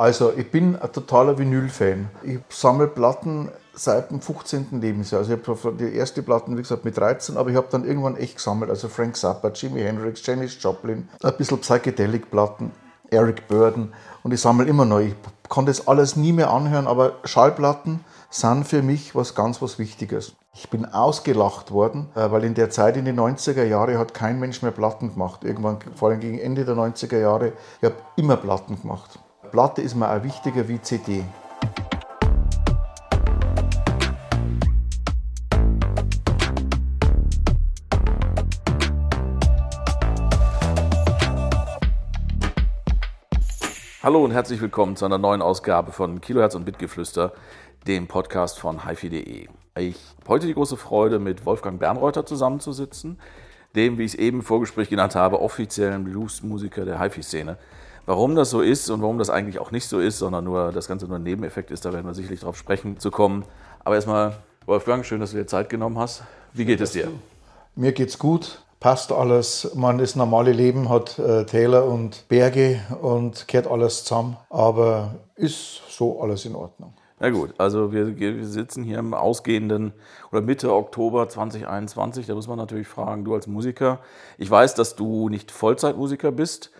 Also, ich bin ein totaler Vinyl-Fan. Ich sammle Platten seit dem 15. Lebensjahr. Also, ich habe die erste Platten, wie gesagt, mit 13, aber ich habe dann irgendwann echt gesammelt. Also, Frank Zappa, Jimi Hendrix, Janis Joplin, ein bisschen Psychedelic-Platten, Eric Burden und ich sammle immer noch. Ich kann das alles nie mehr anhören, aber Schallplatten sind für mich was ganz was Wichtiges. Ich bin ausgelacht worden, äh, weil in der Zeit in den 90er Jahren hat kein Mensch mehr Platten gemacht. Irgendwann, vor allem gegen Ende der 90er Jahre, ich habe immer Platten gemacht. Platte ist mir auch wichtiger wie CD. Hallo und herzlich willkommen zu einer neuen Ausgabe von Kilohertz und Bitgeflüster, dem Podcast von hifi.de. Ich habe heute die große Freude, mit Wolfgang Bernreuther zusammenzusitzen, dem, wie ich es eben im Vorgespräch genannt habe, offiziellen Bluesmusiker der HiFi-Szene. Warum das so ist und warum das eigentlich auch nicht so ist, sondern nur das Ganze nur ein Nebeneffekt ist, da werden wir sicherlich darauf sprechen zu kommen. Aber erstmal, Wolfgang, schön, dass du dir Zeit genommen hast. Wie geht es dir? Mir geht's gut passt alles. Man, das normale Leben hat äh, Täler und Berge und kehrt alles zusammen, aber ist so alles in Ordnung. Na gut, also wir, wir, sitzen hier im ausgehenden oder Mitte Oktober 2021. Da muss man natürlich fragen, du als Musiker, ich weiß, dass du nicht Vollzeitmusiker bist.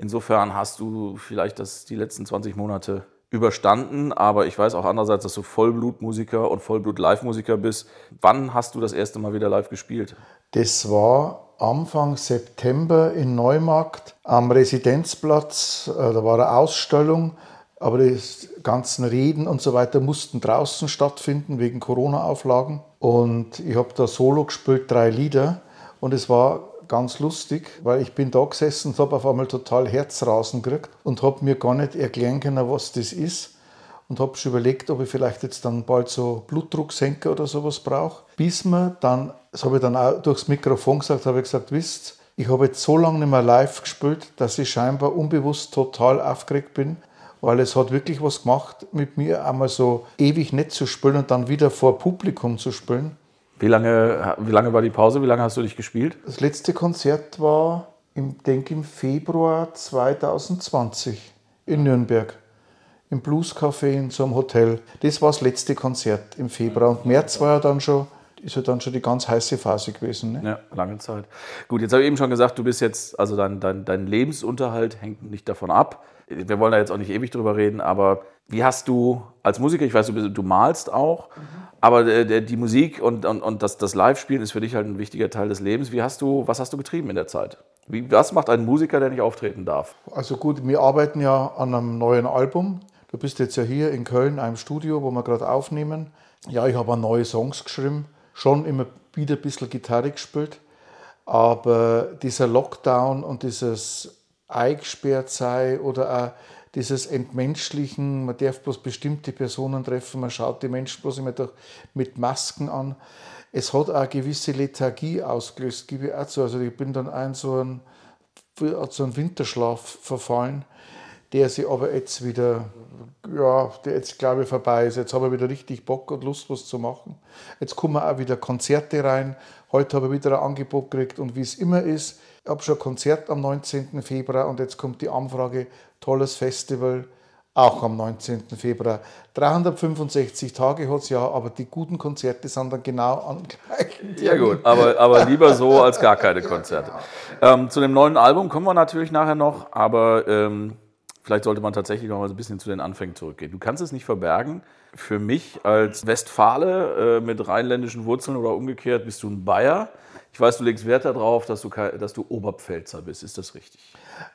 Insofern hast du vielleicht das, die letzten 20 Monate überstanden, aber ich weiß auch andererseits, dass du Vollblutmusiker und Vollblut-Live-Musiker bist. Wann hast du das erste Mal wieder live gespielt? Das war Anfang September in Neumarkt am Residenzplatz. Äh, da war eine Ausstellung, aber die ganzen Reden und so weiter mussten draußen stattfinden wegen Corona-Auflagen. Und ich habe da Solo gespielt, drei Lieder. Und es war ganz lustig, weil ich bin da gesessen und habe auf einmal total Herzrasen gekriegt und habe mir gar nicht erklären können, was das ist und habe schon überlegt, ob ich vielleicht jetzt dann bald so Blutdrucksenker oder sowas brauche. Bis mir dann, das habe ich dann auch durchs Mikrofon gesagt, habe ich gesagt, wisst, ich habe jetzt so lange nicht mehr live gespielt, dass ich scheinbar unbewusst total aufgeregt bin, weil es hat wirklich was gemacht mit mir, einmal so ewig nicht zu spielen und dann wieder vor Publikum zu spielen. Wie lange, wie lange war die Pause? Wie lange hast du dich gespielt? Das letzte Konzert war, ich denke, im Februar 2020 in Nürnberg im Blues Café in so einem Hotel. Das war das letzte Konzert im Februar. Und März war ja dann schon, ist ja dann schon die ganz heiße Phase gewesen. Ne? Ja, lange Zeit. Gut, jetzt habe ich eben schon gesagt, du bist jetzt, also dein, dein, dein Lebensunterhalt hängt nicht davon ab. Wir wollen da jetzt auch nicht ewig drüber reden, aber wie hast du als Musiker, ich weiß, du, du malst auch, mhm. Aber die, die Musik und, und, und das, das Live-Spielen ist für dich halt ein wichtiger Teil des Lebens. Wie hast du, was hast du getrieben in der Zeit? Wie, was macht ein Musiker, der nicht auftreten darf? Also gut, wir arbeiten ja an einem neuen Album. Du bist jetzt ja hier in Köln, einem Studio, wo wir gerade aufnehmen. Ja, ich habe neue Songs geschrieben, schon immer wieder ein bisschen Gitarre gespielt. Aber dieser Lockdown und dieses eingesperrt sei oder auch dieses Entmenschlichen, man darf bloß bestimmte Personen treffen, man schaut die Menschen bloß immer durch, mit Masken an. Es hat auch eine gewisse Lethargie ausgelöst, gebe ich auch zu. Also ich bin dann ein so ein, so einen Winterschlaf verfallen der sich aber jetzt wieder, ja, der jetzt glaube ich vorbei ist. Jetzt habe ich wieder richtig Bock und Lust, was zu machen. Jetzt kommen auch wieder Konzerte rein. Heute habe ich wieder ein Angebot gekriegt und wie es immer ist, ich habe schon ein Konzert am 19. Februar und jetzt kommt die Anfrage, tolles Festival, auch am 19. Februar. 365 Tage hat es ja, aber die guten Konzerte sind dann genau am gleichen Ja gut, aber, aber lieber so als gar keine Konzerte. Ähm, zu dem neuen Album kommen wir natürlich nachher noch, aber ähm, Vielleicht sollte man tatsächlich noch mal so ein bisschen zu den Anfängen zurückgehen. Du kannst es nicht verbergen. Für mich als Westfale äh, mit rheinländischen Wurzeln oder umgekehrt bist du ein Bayer. Ich weiß, du legst Wert darauf, dass du, dass du Oberpfälzer bist. Ist das richtig?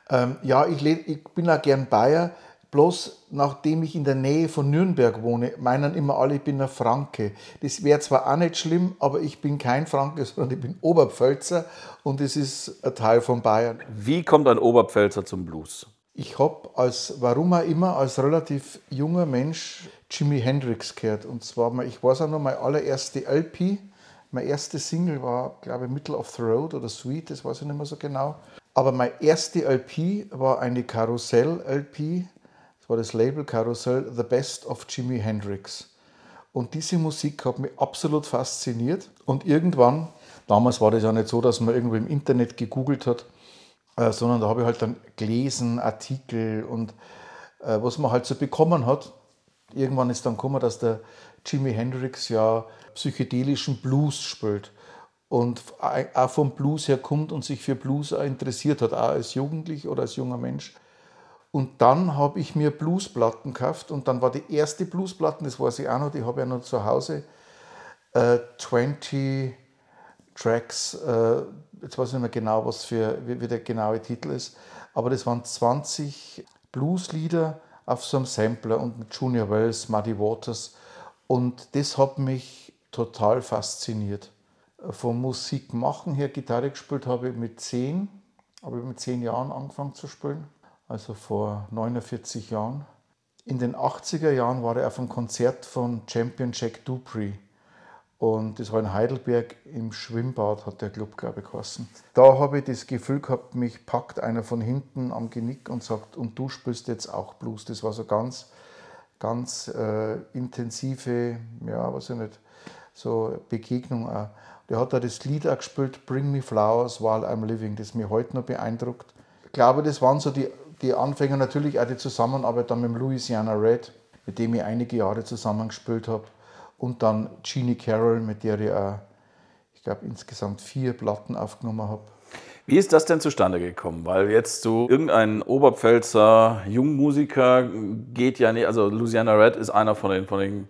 Ähm, ja, ich, ich, bin auch gern Bayer. Bloß nachdem ich in der Nähe von Nürnberg wohne, meinen immer alle, ich bin ein Franke. Das wäre zwar auch nicht schlimm, aber ich bin kein Franke, sondern ich bin Oberpfälzer und es ist ein Teil von Bayern. Wie kommt ein Oberpfälzer zum Blues? Ich habe als, warum auch immer, als relativ junger Mensch Jimi Hendrix gehört. Und zwar, ich weiß auch noch, meine allererste LP, meine erste Single war, glaube ich, Middle of the Road oder Sweet, das weiß ich nicht mehr so genau. Aber meine erste LP war eine Karussell-LP, das war das Label Karussell, The Best of Jimi Hendrix. Und diese Musik hat mich absolut fasziniert. Und irgendwann, damals war das ja nicht so, dass man irgendwo im Internet gegoogelt hat, äh, sondern da habe ich halt dann gelesen, Artikel und äh, was man halt so bekommen hat. Irgendwann ist dann gekommen, dass der Jimi Hendrix ja psychedelischen Blues spielt und auch vom Blues her kommt und sich für Blues auch interessiert hat, auch als Jugendlich oder als junger Mensch. Und dann habe ich mir Bluesplatten gekauft und dann war die erste Bluesplatten, das weiß ich auch noch, die habe ich ja noch zu Hause, äh, 20 Tracks, äh, jetzt weiß ich nicht mehr genau, was für, wie, wie der genaue Titel ist, aber das waren 20 Blueslieder auf so einem Sampler und mit Junior Wells, Muddy Waters und das hat mich total fasziniert. Vom Musikmachen her, Gitarre gespielt habe ich mit zehn, habe ich mit zehn Jahren angefangen zu spielen, also vor 49 Jahren. In den 80er Jahren war er auf einem Konzert von Champion Jack Dupree. Und das war in Heidelberg im Schwimmbad, hat der Club, glaube ich, geheißen. Da habe ich das Gefühl gehabt, mich packt einer von hinten am Genick und sagt, und du spielst jetzt auch Blues. Das war so ganz, ganz äh, intensive, ja, weiß ich nicht, so Begegnung auch. Der hat da das Lied auch gespielt, Bring Me Flowers While I'm Living, das mich heute noch beeindruckt. Ich glaube, das waren so die, die Anfänge, natürlich auch die Zusammenarbeit dann mit dem Louisiana Red, mit dem ich einige Jahre zusammengespielt habe und dann Jeannie Carroll, mit der ich auch, ich glaube, insgesamt vier Platten aufgenommen habe. Wie ist das denn zustande gekommen? Weil jetzt so irgendein Oberpfälzer Jungmusiker geht ja nicht, also Louisiana Red ist einer von den, von den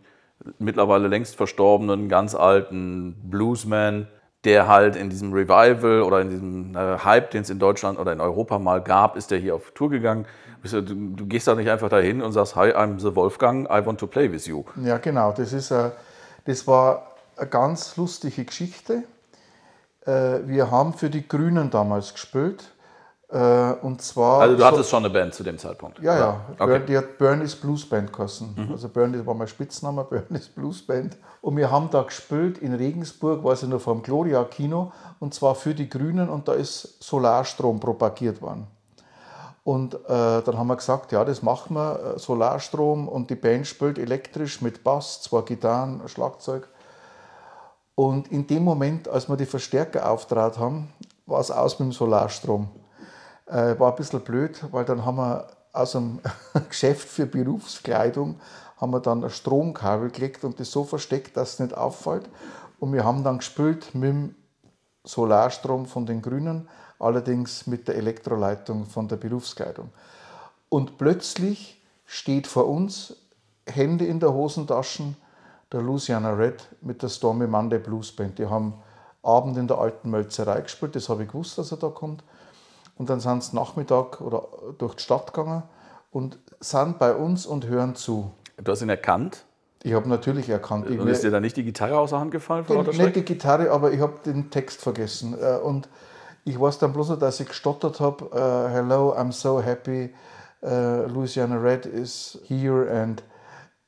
mittlerweile längst verstorbenen, ganz alten Bluesmen, der halt in diesem Revival oder in diesem äh, Hype, den es in Deutschland oder in Europa mal gab, ist der hier auf Tour gegangen. Du, du, gehst da nicht einfach dahin und sagst, hi, I'm the Wolfgang, I want to play with you. Ja, genau. Das, ist, äh, das war eine ganz lustige Geschichte. Äh, wir haben für die Grünen damals gespielt. Äh, und zwar also du hattest schon eine Band zu dem Zeitpunkt? Ja, ja. Okay. Die hat Bernie's Blues Band geheißen. Mhm. Also Bernie war mein Spitzname, Bernie's Blues Band. Und wir haben da gespielt in Regensburg, war sie noch vom Gloria Kino, und zwar für die Grünen und da ist Solarstrom propagiert worden. Und äh, dann haben wir gesagt, ja, das machen wir, äh, Solarstrom und die Band spielt elektrisch mit Bass, zwei Gitarren, Schlagzeug. Und in dem Moment, als wir die Verstärker auftrat haben, war es aus mit dem Solarstrom. Äh, war ein bisschen blöd, weil dann haben wir aus einem Geschäft für Berufskleidung haben wir dann ein Stromkabel gelegt und das so versteckt, dass es nicht auffällt. Und wir haben dann gespielt mit dem Solarstrom von den Grünen, allerdings mit der Elektroleitung von der Berufskleidung. Und plötzlich steht vor uns, Hände in der Hosentaschen, der Louisiana Red mit der Stormy Monday Blues Band. Die haben Abend in der alten Mölzerei gespielt, das habe ich gewusst, dass er da kommt. Und dann sind sie Nachmittag oder durch die Stadt gegangen und sind bei uns und hören zu. Du hast ihn erkannt? Ich habe natürlich erkannt. Und ist dir da nicht die Gitarre aus der Hand gefallen? Die, nicht die Gitarre, aber ich habe den Text vergessen. Äh, und ich weiß dann bloß noch, dass ich gestottert habe, uh, Hello, I'm so happy, uh, Louisiana Red is here. And,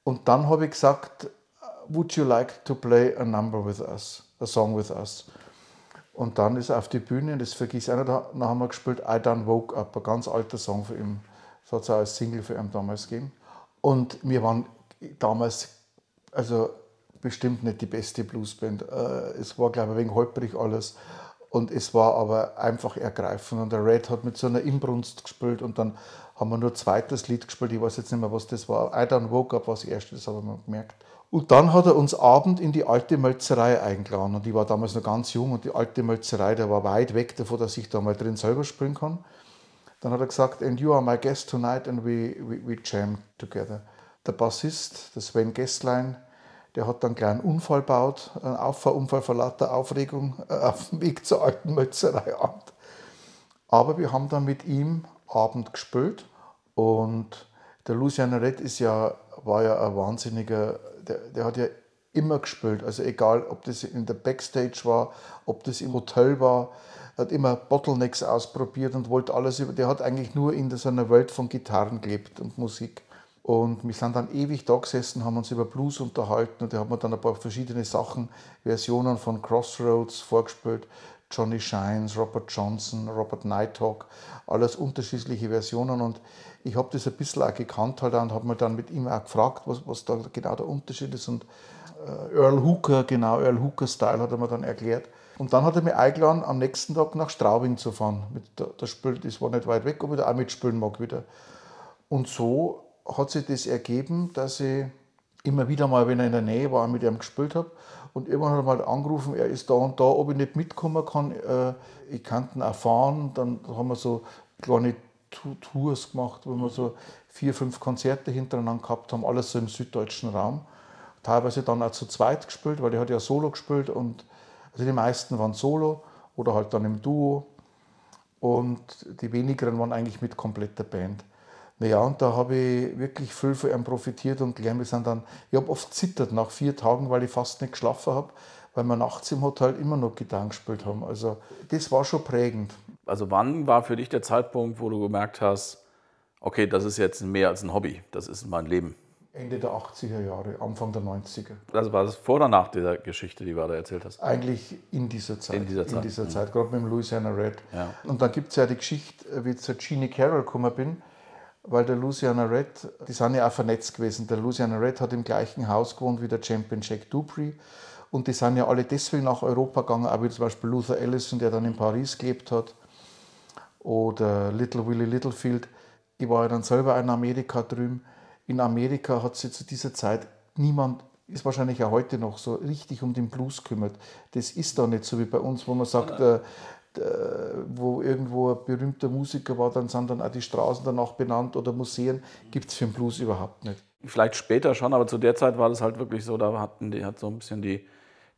und dann habe ich gesagt, would you like to play a number with us, a song with us? Und dann ist er auf die Bühne, das vergiss nicht, dann haben wir gespielt I Done Woke Up, ein ganz alter Song für ihn. Das hat es auch als Single für ihn damals gegeben. Und wir waren damals, also bestimmt nicht die beste Bluesband. Äh, es war, glaube ich, wegen holprig alles. Und es war aber einfach ergreifend. Und der Red hat mit so einer Inbrunst gespielt und dann haben wir nur zweites Lied gespielt. Ich weiß jetzt nicht mehr, was das war. I Don't Woke Up war das erste, das haben wir gemerkt. Und dann hat er uns Abend in die alte Mölzerei eingeladen. Und ich war damals noch ganz jung und die alte Mölzerei, der war weit weg davon, dass ich da mal drin selber spielen kann. Dann hat er gesagt, and you are my guest tonight and we, we, we jam together. Der Bassist, der Sven Gesslein, der hat dann einen kleinen Unfall gebaut, einen Auffahrunfall vor lauter Aufregung äh, auf dem Weg zur alten Mölzerei Abend. Aber wir haben dann mit ihm Abend gespielt und der Lucian Red ist ja, war ja ein wahnsinniger, der, der hat ja immer gespielt. Also egal, ob das in der Backstage war, ob das im Hotel war, hat immer Bottlenecks ausprobiert und wollte alles über. Der hat eigentlich nur in so Welt von Gitarren gelebt und Musik. Und wir sind dann ewig da gesessen, haben uns über Blues unterhalten und da haben wir dann ein paar verschiedene Sachen, Versionen von Crossroads vorgespielt. Johnny Shines, Robert Johnson, Robert Nighthawk, alles unterschiedliche Versionen und ich habe das ein bisschen auch gekannt halt und habe mir dann mit ihm auch gefragt, was, was da genau der Unterschied ist und äh, Earl Hooker, genau, Earl Hooker Style hat er mir dann erklärt. Und dann hat er mich eingeladen, am nächsten Tag nach Straubing zu fahren. Mit das, Spiel, das war nicht weit weg, ob ich da auch mitspielen mag wieder. Und so hat sich das ergeben, dass ich immer wieder mal, wenn er in der Nähe war, mit ihm gespielt habe. Und irgendwann hat er mal angerufen, er ist da und da, ob ich nicht mitkommen kann. Äh, ich kann ihn erfahren. Dann haben wir so kleine Tours gemacht, wo wir so vier, fünf Konzerte hintereinander gehabt haben, alles so im süddeutschen Raum. Teilweise dann auch zu zweit gespielt, weil er hat ja Solo gespielt und also die meisten waren Solo oder halt dann im Duo und die wenigeren waren eigentlich mit kompletter Band. Naja, und da habe ich wirklich viel von ihm profitiert und gelernt. Wir sind dann, ich habe oft zittert nach vier Tagen, weil ich fast nicht geschlafen habe, weil wir nachts im Hotel immer noch Gitarre gespielt haben. Also das war schon prägend. Also wann war für dich der Zeitpunkt, wo du gemerkt hast, okay, das ist jetzt mehr als ein Hobby, das ist mein Leben? Ende der 80er Jahre, Anfang der 90er. Also war das vor oder nach dieser Geschichte, die du da erzählt hast? Eigentlich in dieser Zeit. In dieser Zeit, in dieser mhm. Zeit gerade mit dem Louisiana Red. Ja. Und dann gibt es ja die Geschichte, wie ich zu Genie Carroll gekommen bin, weil der Louisiana Red, die sind ja auch vernetzt gewesen. Der Louisiana Red hat im gleichen Haus gewohnt wie der Champion Jack Dupree. Und die sind ja alle deswegen nach Europa gegangen, auch wie zum Beispiel Luther Allison, der dann in Paris gelebt hat, oder Little Willie Littlefield. Ich war ja dann selber in Amerika drüben. In Amerika hat sich zu dieser Zeit niemand, ist wahrscheinlich auch heute noch so, richtig um den Blues kümmert. Das ist da nicht so wie bei uns, wo man sagt, äh, wo irgendwo ein berühmter Musiker war, dann sind dann auch die Straßen danach benannt oder Museen, gibt es für den Blues überhaupt nicht. Vielleicht später schon, aber zu der Zeit war das halt wirklich so, da hatten die, hat so ein bisschen die,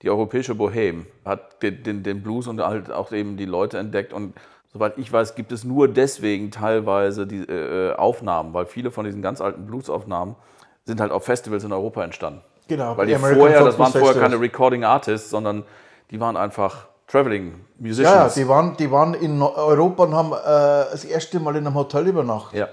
die europäische Bohème, hat den, den, Blues und halt auch eben die Leute entdeckt und soweit ich weiß, gibt es nur deswegen teilweise die äh, Aufnahmen, weil viele von diesen ganz alten Bluesaufnahmen sind halt auf Festivals in Europa entstanden. Genau, Weil die American vorher, das waren vorher keine. Recording Artists, sondern die waren einfach Traveling Ja, ja, Musicians. die waren, die waren in Europa und haben äh, das erste Mal in einem Hotel übernachtet. Ja.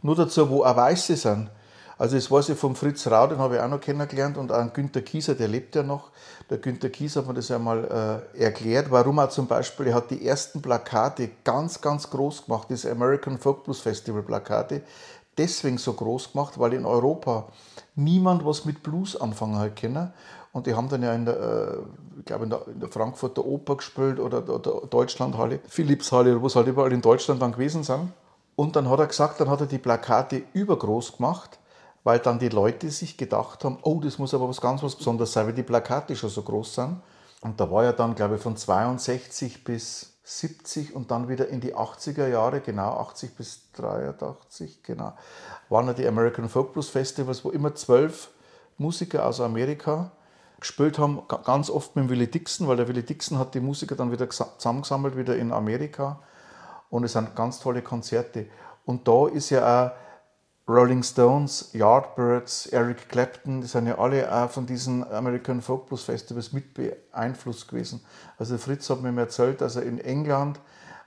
Nur dazu, wo auch Weiße sind. Also das weiß ich vom Fritz Rau, den habe ich auch noch kennengelernt und auch Günter Kieser, der lebt ja noch. Der Günter Kieser hat mir das einmal äh, erklärt, warum er zum Beispiel, er hat die ersten Plakate ganz, ganz groß gemacht, diese American Folk Blues Festival Plakate, deswegen so groß gemacht, weil in Europa niemand was mit Blues anfangen hat können. Und die haben dann ja in der, äh, ich glaube in der, in der Frankfurter Oper gespielt oder der, der Deutschlandhalle, Philipshalle, wo es halt überall in Deutschland dann gewesen sind. Und dann hat er gesagt, dann hat er die Plakate übergroß gemacht, weil dann die Leute sich gedacht haben, oh, das muss aber was ganz was Besonderes sein, weil die Plakate schon so groß sind. Und da war ja dann, glaube ich, von 62 bis 70 und dann wieder in die 80er Jahre, genau 80 bis 83, genau, waren ja die American Folk Blues Festivals, wo immer zwölf Musiker aus Amerika gespielt haben, ga- ganz oft mit Willie Dixon, weil der Willie Dixon hat die Musiker dann wieder gesa- zusammengesammelt, wieder in Amerika. Und es sind ganz tolle Konzerte. Und da ist ja auch Rolling Stones, Yardbirds, Eric Clapton, die sind ja alle auch von diesen American Folk Blues Festivals mit beeinflusst gewesen. Also Fritz hat mir erzählt, er in England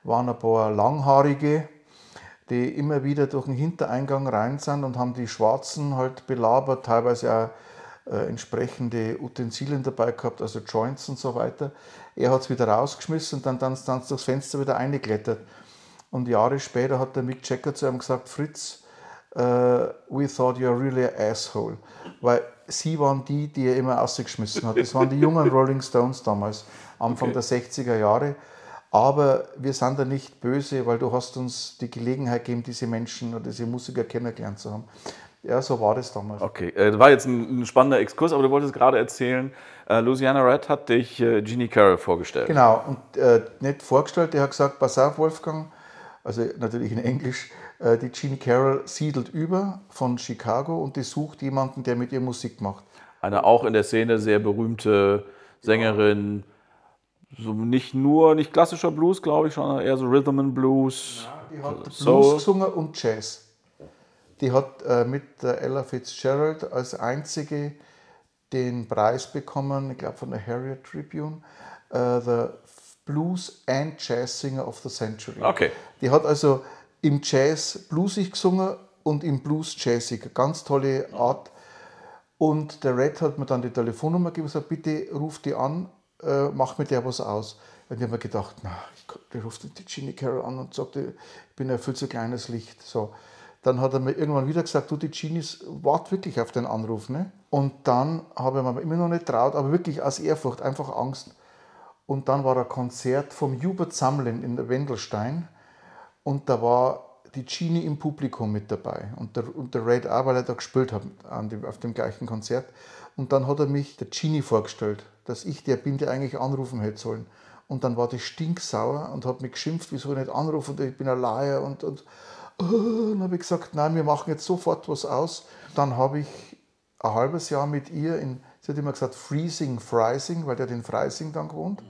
waren ein paar Langhaarige, die immer wieder durch den Hintereingang rein sind und haben die Schwarzen halt belabert, teilweise auch äh, entsprechende Utensilien dabei gehabt, also Joints und so weiter. Er hat es wieder rausgeschmissen und dann dann dann durchs Fenster wieder eingeklettert. Und Jahre später hat der Mick Jagger zu ihm gesagt, Fritz, äh, we thought you're really an asshole. Weil sie waren die, die er immer rausgeschmissen hat. Das waren die jungen Rolling Stones damals, Anfang der 60er Jahre. Aber wir sind da nicht böse, weil du hast uns die Gelegenheit gegeben, diese Menschen oder diese Musiker kennengelernt zu haben. Ja, so war das damals. Okay, äh, das war jetzt ein, ein spannender Exkurs, aber du wolltest gerade erzählen, äh, Louisiana Red hat dich äh, Jeannie Carroll vorgestellt. Genau, und äh, nicht vorgestellt, der hat gesagt, pass auf Wolfgang, also natürlich in Englisch, äh, die Jeannie Carroll siedelt über von Chicago und die sucht jemanden, der mit ihr Musik macht. Eine auch in der Szene sehr berühmte Sängerin, so nicht nur, nicht klassischer Blues, glaube ich, sondern eher so Rhythm and Blues. Die hat Blues Soul. gesungen und Jazz. Die hat äh, mit Ella Fitzgerald als einzige den Preis bekommen, ich glaube von der Harriet Tribune, äh, the Blues and Jazz Singer of the Century. Okay. Die hat also im Jazz bluesig gesungen und im Blues jazzig. Ganz tolle Art. Und der Red hat mir dann die Telefonnummer gegeben und gesagt, bitte ruf die an, äh, mach mit der was aus. Und ich habe mir gedacht, na, ich, der ruft die Ginny Carroll an und sagt, ich bin ein viel zu kleines Licht. So. Dann hat er mir irgendwann wieder gesagt, du, die Ginny wart wirklich auf den Anruf. Ne? Und dann habe ich mir immer noch nicht traut, aber wirklich aus Ehrfurcht, einfach Angst. Und dann war ein Konzert vom Hubert Samlin in Wendelstein. Und da war die Genie im Publikum mit dabei und der, und der Red auch, weil er da gespielt hat dem, auf dem gleichen Konzert. Und dann hat er mich der Genie vorgestellt, dass ich der bin, der eigentlich anrufen hätte sollen. Und dann war die stinksauer und hat mich geschimpft, wieso ich nicht anrufe und ich bin ein Liar. Und, und, oh, dann habe ich gesagt, nein, wir machen jetzt sofort was aus. Dann habe ich ein halbes Jahr mit ihr in, sie hat immer gesagt, Freezing, Freising, weil der in Freising dann gewohnt.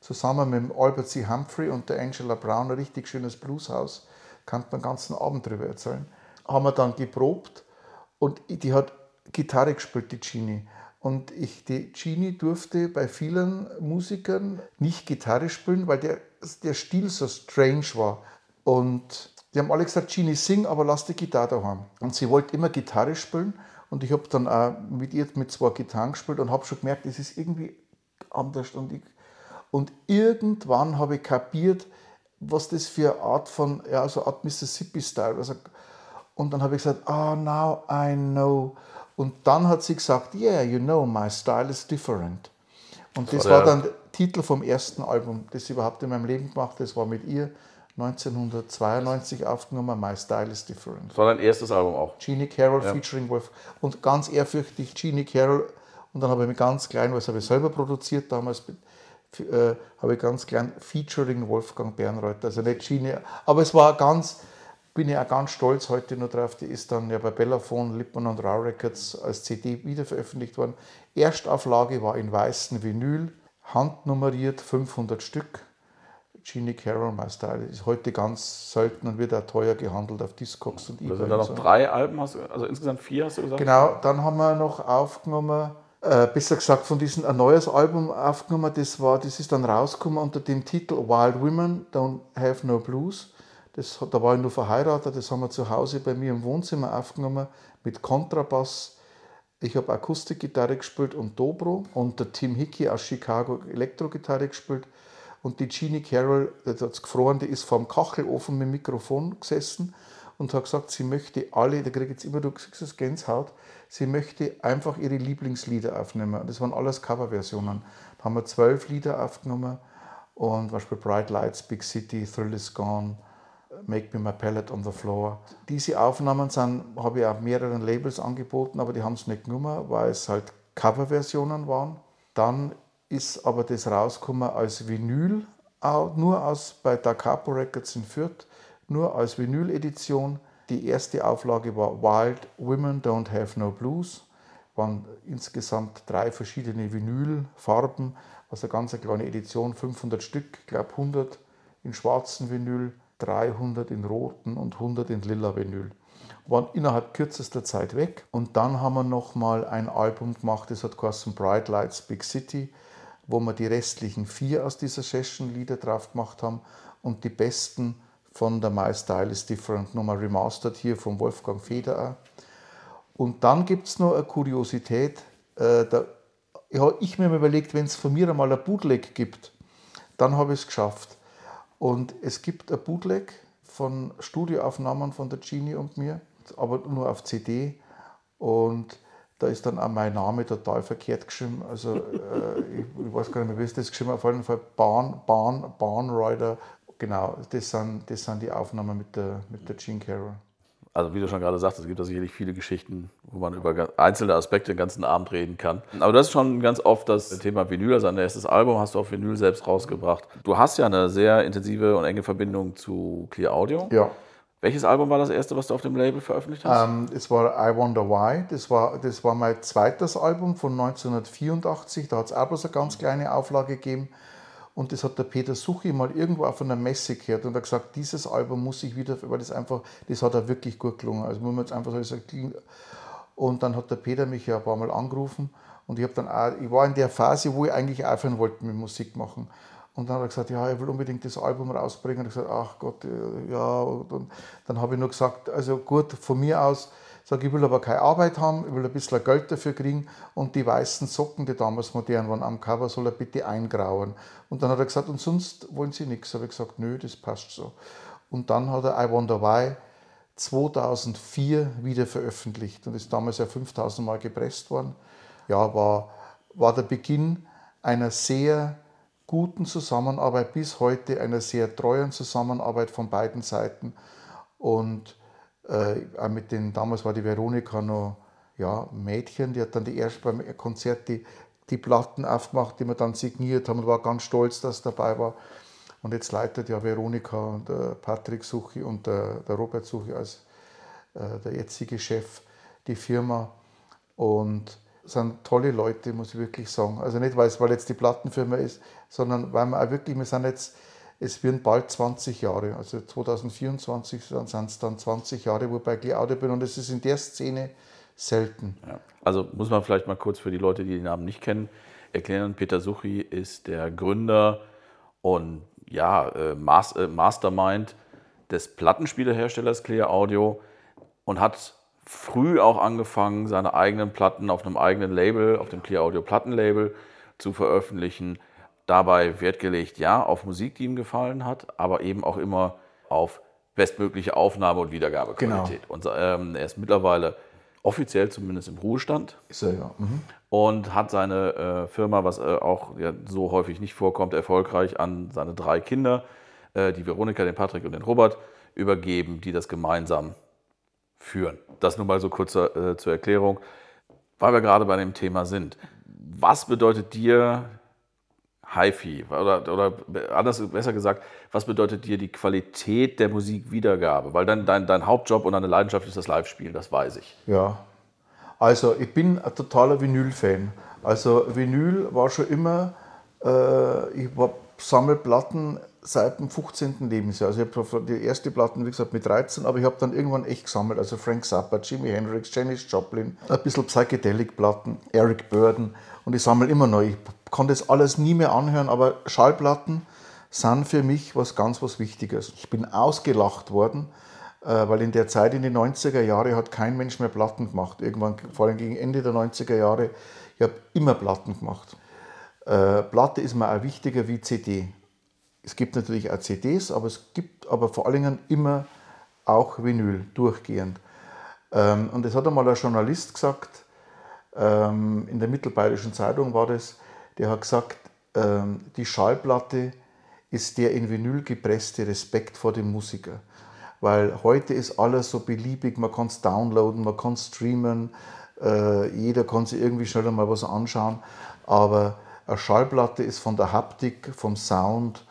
Zusammen mit Albert C. Humphrey und der Angela Brown, ein richtig schönes Blueshaus. Kann man den ganzen Abend drüber erzählen. Haben wir dann geprobt und die hat Gitarre gespielt, die Genie. Und ich, die Genie durfte bei vielen Musikern nicht Gitarre spielen, weil der, der Stil so strange war. Und die haben alle gesagt, Genie, sing, aber lass die Gitarre daheim. Und sie wollte immer Gitarre spielen. Und ich habe dann auch mit ihr mit zwei Gitarren gespielt und habe schon gemerkt, es ist irgendwie anders. Und, ich, und irgendwann habe ich kapiert, was das für eine Art von, ja, so eine Art Mississippi-Style. Also, und dann habe ich gesagt, oh, now I know. Und dann hat sie gesagt, yeah, you know, my style is different. Und das war dann der Titel vom ersten Album, das ich überhaupt in meinem Leben gemacht habe. Das war mit ihr 1992 aufgenommen, My Style is Different. Das war dein erstes Album auch. Jeannie Carroll ja. featuring Wolf. Und ganz ehrfürchtig Jeannie Carroll. Und dann habe ich mich ganz klein, was habe ich selber produziert damals, äh, habe ich ganz klein featuring Wolfgang Bernreuther. Also nicht Jeannie, aber es war ganz bin ich auch ganz stolz heute noch drauf. Die ist dann ja bei Bellaphone, Lippmann und Raw Records als CD wieder veröffentlicht worden. Erstauflage war in weißem Vinyl, handnummeriert 500 Stück. Genie Carroll, My Style, ist heute ganz selten und wird auch teuer gehandelt auf Discogs und eBay. Also dann noch so. drei Alben, hast also insgesamt vier hast du gesagt? Genau, dann haben wir noch aufgenommen, äh, besser gesagt von diesem ein neues Album aufgenommen, das, war, das ist dann rausgekommen unter dem Titel Wild Women Don't Have No Blues. Das, da war ich nur verheiratet, das haben wir zu Hause bei mir im Wohnzimmer aufgenommen mit Kontrabass. Ich habe Akustikgitarre gespielt und Dobro und der Tim Hickey aus Chicago Elektrogitarre gespielt. Und die Jeannie Carroll, die hat gefroren, die ist vor dem Kachelofen mit dem Mikrofon gesessen und hat gesagt, sie möchte alle, da kriege ich jetzt immer, du siehst das Gänsehaut, sie möchte einfach ihre Lieblingslieder aufnehmen. Das waren alles Coverversionen. Da haben wir zwölf Lieder aufgenommen und zum Beispiel Bright Lights, Big City, Thrill is Gone, Make Me My Palette on the Floor. Diese Aufnahmen sind, habe ich auf mehreren Labels angeboten, aber die haben es nicht genommen, weil es halt Coverversionen waren. Dann ist aber das rausgekommen als Vinyl, nur aus, bei Da Capo Records in Fürth, nur als Vinyl-Edition. Die erste Auflage war Wild Women Don't Have No Blues. Waren insgesamt drei verschiedene Vinylfarben, also eine ganz kleine Edition, 500 Stück, ich glaube 100 in schwarzen Vinyl, 300 in roten und 100 in lila Vinyl. Waren innerhalb kürzester Zeit weg. Und dann haben wir nochmal ein Album gemacht, das hat geheißen Bright Lights Big City, wo wir die restlichen vier aus dieser Session-Lieder drauf gemacht haben und die besten von der My Style is Different nochmal remastered hier von Wolfgang Federer. Und dann gibt es noch eine Kuriosität. Äh, da habe ich mir überlegt, wenn es von mir einmal ein Bootleg gibt, dann habe ich es geschafft. Und es gibt ein Bootleg von Studioaufnahmen von der Genie und mir, aber nur auf CD. Und da ist dann auch mein Name total verkehrt geschrieben. Also äh, ich, ich, weiß gar nicht mehr, wie ist das geschrieben. Auf jeden Fall Bahn, Bahn, Bahnrider. Genau, das sind, das sind die Aufnahmen mit der, mit der Gene Carroll also wie du schon gerade sagst, es gibt da sicherlich viele Geschichten, wo man über einzelne Aspekte den ganzen Abend reden kann. Aber das ist schon ganz oft das Thema Vinyl. Also dein erstes Album hast du auf Vinyl selbst rausgebracht. Du hast ja eine sehr intensive und enge Verbindung zu Clear Audio. Ja. Welches Album war das erste, was du auf dem Label veröffentlicht hast? Um, ähm, es war I Wonder Why. Das war, das war mein zweites Album von 1984. Da hat es auch bloß eine ganz kleine Auflage gegeben. Und das hat der Peter Suchi mal irgendwo auf einer Messe gehört und hat gesagt, dieses Album muss ich wieder, weil das einfach, das hat er wirklich gut gelungen. Also muss man jetzt einfach so sagen. Und dann hat der Peter mich ja ein paar Mal angerufen und ich habe dann auch, ich war in der Phase, wo ich eigentlich aufhören wollte mit Musik machen. Und dann hat er gesagt, ja, er will unbedingt das Album rausbringen. Und ich gesagt, ach Gott, ja. Und dann habe ich nur gesagt, also gut, von mir aus, Sage, ich will aber keine Arbeit haben, ich will ein bisschen Geld dafür kriegen und die weißen Socken, die damals modern waren am Cover, soll er bitte eingrauen. Und dann hat er gesagt, und sonst wollen Sie nichts. Habe ich gesagt, nö, das passt so. Und dann hat er I Wonder Why 2004 wieder veröffentlicht und ist damals ja 5000 Mal gepresst worden. Ja, war, war der Beginn einer sehr guten Zusammenarbeit bis heute, einer sehr treuen Zusammenarbeit von beiden Seiten. Und äh, mit den, damals war die Veronika noch ja, Mädchen, die hat dann die erst beim Konzert die, die Platten aufgemacht, die wir dann signiert haben und war ganz stolz, dass dabei war. Und jetzt leitet ja Veronika und der Patrick Suchi und der, der Robert Suchi als äh, der jetzige Chef die Firma. Und sind tolle Leute, muss ich wirklich sagen. Also nicht, weil es weil jetzt die Plattenfirma ist, sondern weil wir auch wirklich, wir sind jetzt, es werden bald 20 Jahre, also 2024 sind es dann 20 Jahre, wo ich Gliaude bin und es ist in der Szene selten. Ja. Also muss man vielleicht mal kurz für die Leute, die den Namen nicht kennen, erklären. Peter Suchi ist der Gründer und ja, äh, äh, Mastermind des Plattenspielerherstellers Clear Audio und hat früh auch angefangen, seine eigenen Platten auf einem eigenen Label, auf dem Clear Audio Plattenlabel zu veröffentlichen. Dabei Wert gelegt, ja, auf Musik, die ihm gefallen hat, aber eben auch immer auf bestmögliche Aufnahme- und Wiedergabequalität. Genau. Und ähm, er ist mittlerweile offiziell zumindest im Ruhestand. Ist er, ja. Mhm. Und hat seine äh, Firma, was äh, auch ja, so häufig nicht vorkommt, erfolgreich an seine drei Kinder, äh, die Veronika, den Patrick und den Robert, übergeben, die das gemeinsam führen. Das nur mal so kurz äh, zur Erklärung, weil wir gerade bei dem Thema sind. Was bedeutet dir HiFi? Oder, oder anders besser gesagt, was bedeutet dir die Qualität der Musikwiedergabe? Weil dein, dein, dein Hauptjob und deine Leidenschaft ist das Live-Spielen, das weiß ich. Ja, also ich bin ein totaler Vinyl-Fan. Also Vinyl war schon immer, äh, ich sammle Platten seit dem 15. Lebensjahr. Also ich habe die erste Platten, wie gesagt, mit 13, aber ich habe dann irgendwann echt gesammelt. Also Frank Zappa, Jimi Hendrix, Janis Joplin, ein bisschen Psychedelic-Platten, Eric Burden und ich sammle immer noch. Ich kann das alles nie mehr anhören, aber Schallplatten sind für mich was ganz was Wichtiges. Ich bin ausgelacht worden, äh, weil in der Zeit in den 90er Jahren hat kein Mensch mehr Platten gemacht. Irgendwann, vor allem gegen Ende der 90er Jahre, ich habe immer Platten gemacht. Äh, Platte ist mir auch wichtiger wie CD. Es gibt natürlich auch CDs, aber es gibt aber vor allen Dingen immer auch Vinyl, durchgehend. Ähm, und es hat einmal ein Journalist gesagt, ähm, in der Mittelbayerischen Zeitung war das, der hat gesagt, ähm, die Schallplatte ist der in Vinyl gepresste Respekt vor dem Musiker. Weil heute ist alles so beliebig, man kann es downloaden, man kann streamen, äh, jeder kann sich irgendwie schneller mal was anschauen. Aber eine Schallplatte ist von der Haptik, vom Sound,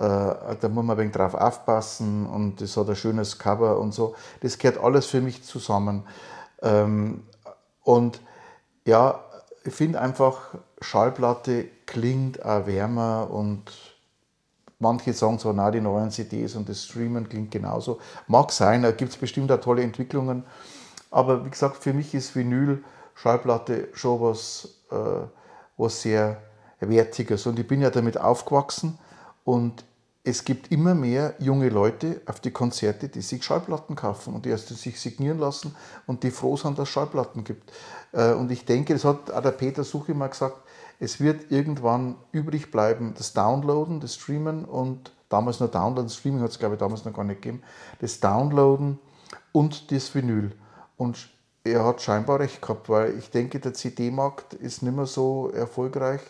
da muss man ein wenig drauf aufpassen und es hat ein schönes Cover und so. Das gehört alles für mich zusammen. Ähm, und ja, ich finde einfach, Schallplatte klingt auch wärmer und manche sagen so, na die neuen CDs und das Streamen klingt genauso. Mag sein, da gibt es bestimmt auch tolle Entwicklungen. Aber wie gesagt, für mich ist Vinyl, Schallplatte schon was, äh, was sehr Wertiges. Und ich bin ja damit aufgewachsen und es gibt immer mehr junge Leute auf die Konzerte, die sich Schallplatten kaufen und die erst sich signieren lassen und die froh sind, dass es Schallplatten gibt. Äh, und ich denke, das hat auch der Peter Suchi mal gesagt, es wird irgendwann übrig bleiben, das Downloaden, das Streamen und damals nur Downloaden, Streaming hat es glaube ich damals noch gar nicht gegeben, das Downloaden und das Vinyl. Und er hat scheinbar recht gehabt, weil ich denke, der CD-Markt ist nicht mehr so erfolgreich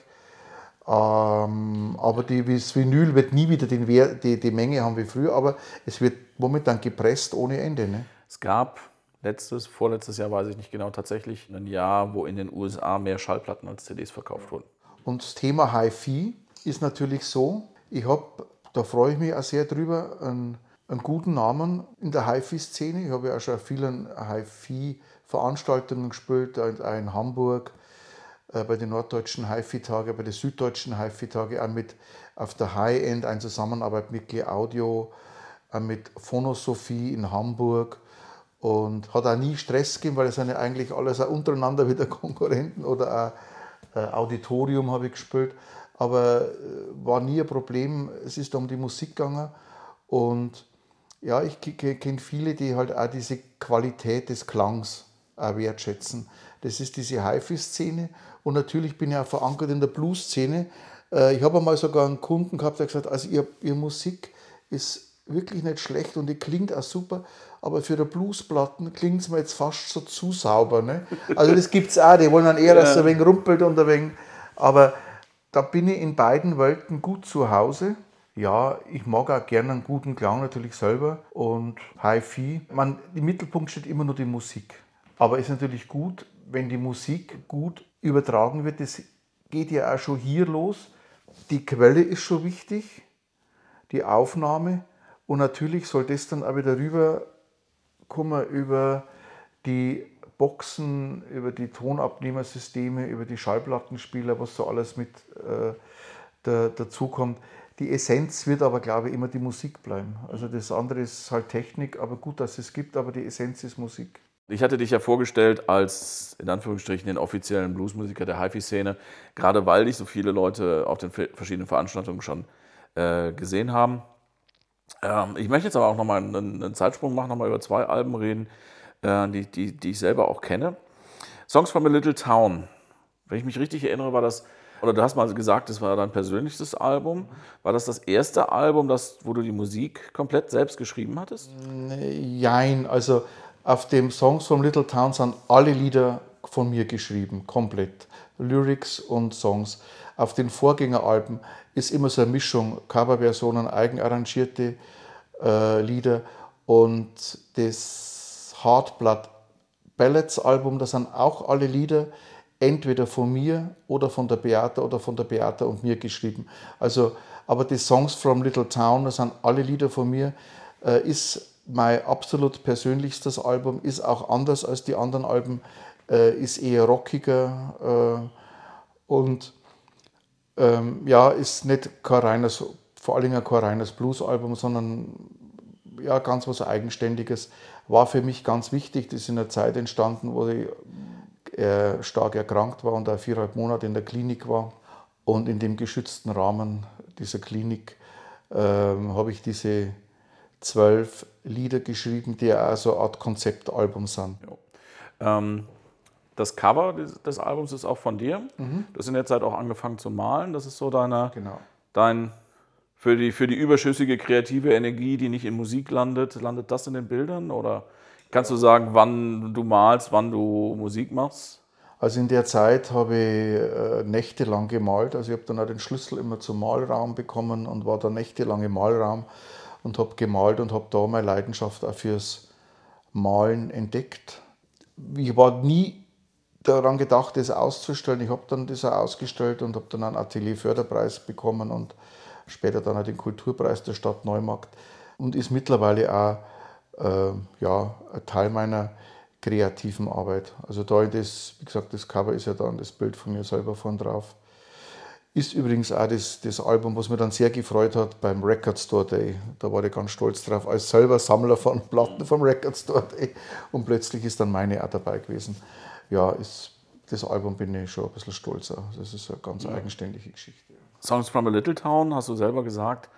ähm, aber die, das Vinyl wird nie wieder den die, die Menge haben wie früher, aber es wird momentan gepresst ohne Ende. Ne? Es gab letztes, vorletztes Jahr weiß ich nicht genau, tatsächlich ein Jahr, wo in den USA mehr Schallplatten als CDs verkauft wurden. Und das Thema HiFi ist natürlich so, ich habe, da freue ich mich auch sehr drüber, einen, einen guten Namen in der HiFi-Szene. Ich habe ja auch schon vielen HiFi-Veranstaltungen gespielt, auch in Hamburg, bei den norddeutschen HiFi-Tage, bei den süddeutschen HiFi-Tage auch mit auf der High-End eine Zusammenarbeit mit G Audio, mit Phonosophie in Hamburg und hat auch nie Stress gegeben, weil es sind ja eigentlich alles auch untereinander wieder Konkurrenten oder auch äh, Auditorium habe ich gespielt, aber äh, war nie ein Problem. Es ist um die Musik gegangen und ja, ich kenne viele, die halt auch diese Qualität des Klangs auch wertschätzen. Das ist diese HiFi-Szene und natürlich bin ich auch verankert in der Blues-Szene. Äh, ich habe einmal sogar einen Kunden gehabt, der gesagt hat, also ihr, ihr Musik ist wirklich nicht schlecht und die klingt auch super, aber für die Bluesplatten klingt es mir jetzt fast so zu sauber. Ne? Also das gibt es auch, die wollen dann eher, dass es ein wenig rumpelt und ein wenig, aber da bin ich in beiden Welten gut zu Hause Ja, ich mag auch gerne einen guten Klang natürlich selber und Hi-Fi. Man, Im Mittelpunkt steht immer nur die Musik. Aber es ist natürlich gut, wenn die Musik gut übertragen wird. Das geht ja auch schon hier los. Die Quelle ist schon wichtig, die Aufnahme. Und natürlich soll das dann auch wieder rüberkommen über die Boxen, über die Tonabnehmersysteme, über die Schallplattenspieler, was so alles mit äh, da, dazukommt. Die Essenz wird aber, glaube ich, immer die Musik bleiben. Also das andere ist halt Technik, aber gut, dass es gibt, aber die Essenz ist Musik. Ich hatte dich ja vorgestellt als, in Anführungsstrichen, den offiziellen Bluesmusiker der HiFi-Szene, gerade weil dich so viele Leute auf den verschiedenen Veranstaltungen schon äh, gesehen haben. Ähm, ich möchte jetzt aber auch nochmal einen, einen Zeitsprung machen, nochmal über zwei Alben reden, äh, die, die, die ich selber auch kenne. Songs from a Little Town. Wenn ich mich richtig erinnere, war das oder du hast mal gesagt, das war dein persönlichstes Album. War das das erste Album, das, wo du die Musik komplett selbst geschrieben hattest? Nein, also auf dem Songs from Little Town sind alle Lieder von mir geschrieben, komplett. Lyrics und Songs. Auf den Vorgängeralben ist immer so eine Mischung, Coverversionen, eigenarrangierte äh, Lieder und das Hardblood Ballads Album, da sind auch alle Lieder entweder von mir oder von der Beata oder von der Beata und mir geschrieben. Also, aber die Songs from Little Town, das sind alle Lieder von mir, äh, ist mein absolut persönlichstes Album, ist auch anders als die anderen Alben, äh, ist eher rockiger äh, und ähm, ja, ist nicht kein reines, vor allem kein reines Blues-Album, sondern ja, ganz was Eigenständiges. War für mich ganz wichtig. Das ist in einer Zeit entstanden, wo ich er stark erkrankt war und er viereinhalb Monate in der Klinik war. Und in dem geschützten Rahmen dieser Klinik ähm, habe ich diese zwölf Lieder geschrieben, die auch so eine Art Konzeptalbum sind. Ähm, das Cover des, des, Albums ist auch von dir. Mhm. Du hast in der Zeit auch angefangen zu malen. Das ist so deine, genau. dein für die, für die überschüssige kreative Energie, die nicht in Musik landet, landet das in den Bildern oder Kannst du sagen, wann du malst, wann du Musik machst? Also in der Zeit habe ich äh, nächtelang gemalt. Also ich habe dann auch den Schlüssel immer zum Malraum bekommen und war da nächtelang im Malraum und habe gemalt und habe da meine Leidenschaft auch fürs Malen entdeckt. Ich war nie daran gedacht, das auszustellen. Ich habe dann das auch ausgestellt und habe dann einen Atelier-Förderpreis bekommen und später dann auch den Kulturpreis der Stadt Neumarkt und ist mittlerweile auch äh, ja, ein Teil meiner kreativen Arbeit. Also da das, wie gesagt, das Cover ist ja dann das Bild von mir selber von drauf. Ist übrigens auch das, das Album, was mir dann sehr gefreut hat beim Record Store Day. Da war ich ganz stolz drauf, als selber Sammler von Platten vom Record Store Day. Und plötzlich ist dann meine auch dabei gewesen. Ja, ist, das Album bin ich schon ein bisschen stolzer. Das ist eine ganz ja. eigenständige Geschichte. Songs from a Little Town, hast du selber gesagt,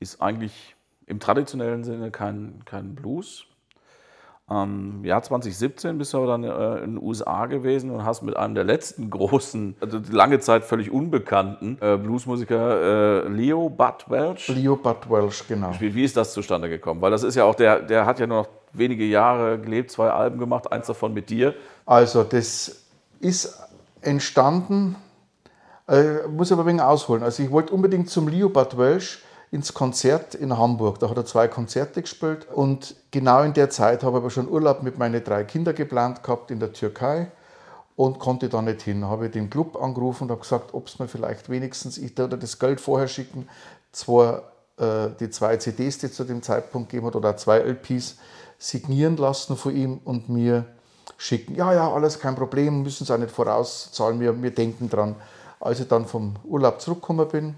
ist eigentlich im traditionellen Sinne kein, kein Blues. Im Jahr 2017 bist du aber dann äh, in den USA gewesen und hast mit einem der letzten großen, also lange Zeit völlig unbekannten äh, Bluesmusiker äh, Leo Bud Welch. Leo Bud Welch, genau. Gespielt. Wie ist das zustande gekommen? Weil das ist ja auch, der, der hat ja nur noch wenige Jahre gelebt, zwei Alben gemacht, eins davon mit dir. Also das ist entstanden, äh, muss aber ein wenig ausholen. Also ich wollte unbedingt zum Leo Bud Welch ins Konzert in Hamburg. Da hat er zwei Konzerte gespielt und genau in der Zeit habe ich aber schon Urlaub mit meinen drei Kindern geplant gehabt in der Türkei und konnte da nicht hin. Habe ich den Club angerufen und habe gesagt, ob es mir vielleicht wenigstens, ich würde das Geld vorher schicken, zwar äh, die zwei CDs, die es zu dem Zeitpunkt gegeben hat, oder zwei LPs signieren lassen von ihm und mir schicken. Ja, ja, alles kein Problem, müssen Sie auch nicht vorauszahlen, wir, wir denken dran. Als ich dann vom Urlaub zurückgekommen bin,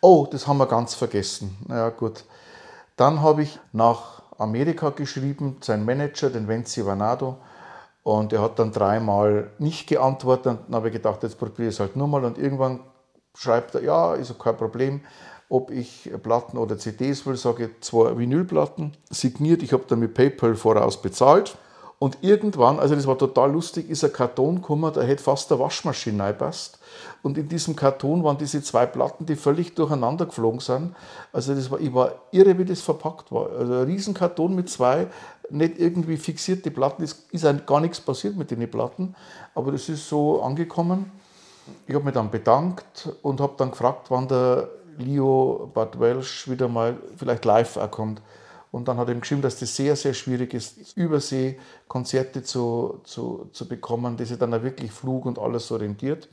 Oh, das haben wir ganz vergessen. Naja, gut. Dann habe ich nach Amerika geschrieben, sein Manager, den Venzi Vanado. Und er hat dann dreimal nicht geantwortet. Dann habe ich gedacht, jetzt probiere ich es halt nur mal. Und irgendwann schreibt er, ja, ist auch kein Problem, ob ich Platten oder CDs will. Sage zwei Vinylplatten signiert. Ich habe dann mit PayPal voraus bezahlt. Und irgendwann, also das war total lustig, ist ein Karton gekommen, der hätte fast der Waschmaschine reingepasst. Und in diesem Karton waren diese zwei Platten, die völlig durcheinander geflogen sind. Also das war, ich war irre, wie das verpackt war. Also ein Riesenkarton mit zwei nicht irgendwie fixierte Platten. Es ist gar nichts passiert mit den Platten, aber das ist so angekommen. Ich habe mich dann bedankt und habe dann gefragt, wann der Leo Bad Welsh wieder mal vielleicht live kommt. Und dann hat er ihm geschrieben, dass das sehr, sehr schwierig ist, Übersee Konzerte zu, zu, zu bekommen, die sich dann auch wirklich Flug und alles orientiert.